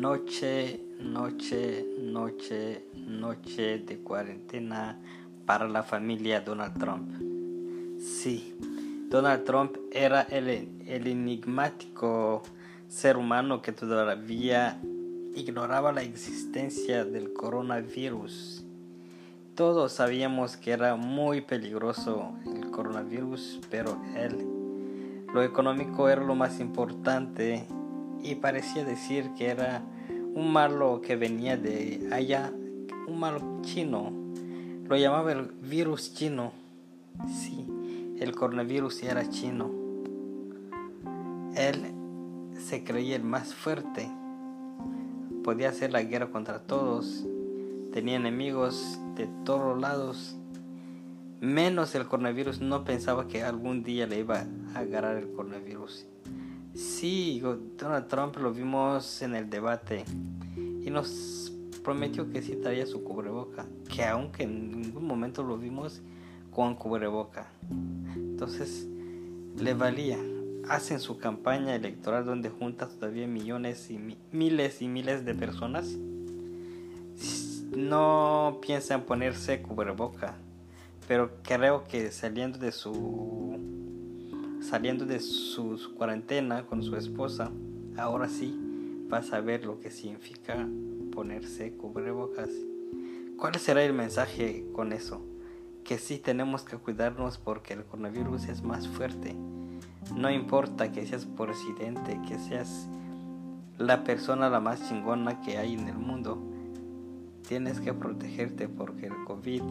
Noche, noche, noche, noche de cuarentena para la familia Donald Trump. Sí, Donald Trump era el, el enigmático ser humano que todavía ignoraba la existencia del coronavirus. Todos sabíamos que era muy peligroso el coronavirus, pero él, lo económico era lo más importante y parecía decir que era un malo que venía de allá, un malo chino. Lo llamaba el virus chino. Sí, el coronavirus era chino. Él se creía el más fuerte. Podía hacer la guerra contra todos. Tenía enemigos de todos lados. Menos el coronavirus. No pensaba que algún día le iba a agarrar el coronavirus. Sí, Donald Trump lo vimos en el debate y nos prometió que sí traía su cubreboca, que aunque en ningún momento lo vimos con cubreboca. Entonces, le valía. Hacen su campaña electoral donde junta todavía millones y miles y miles de personas. No piensan ponerse cubreboca, pero creo que saliendo de su saliendo de su, cuarentena con su esposa, ahora sí va a saber lo que significa ponerse cubrebocas. ¿Cuál será el mensaje con eso? Que sí tenemos que cuidarnos porque el coronavirus es más fuerte. No importa que seas presidente, que seas la persona la más chingona que hay en el mundo. Tienes que protegerte porque el COVID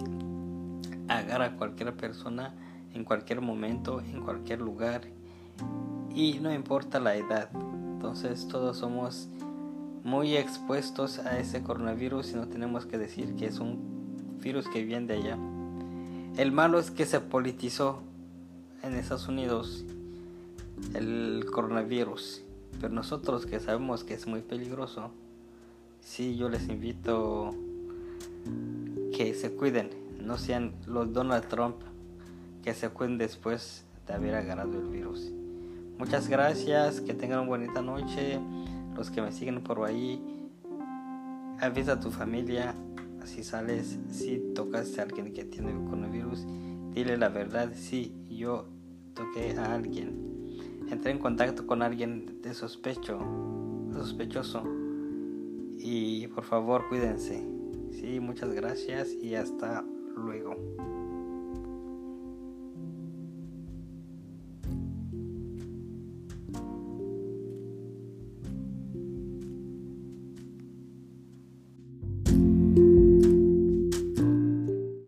agarra a cualquier persona en cualquier momento, en cualquier lugar y no importa la edad. Entonces todos somos muy expuestos a ese coronavirus y no tenemos que decir que es un virus que viene de allá. El malo es que se politizó en Estados Unidos el coronavirus, pero nosotros que sabemos que es muy peligroso, sí yo les invito que se cuiden, no sean los Donald Trump que se cuiden después de haber agarrado el virus. Muchas gracias, que tengan una bonita noche. Los que me siguen por ahí, avisa a tu familia si sales, si tocaste a alguien que tiene el coronavirus, dile la verdad, si yo toqué a alguien. Entré en contacto con alguien de sospecho, sospechoso. Y por favor cuídense. Sí, muchas gracias y hasta luego.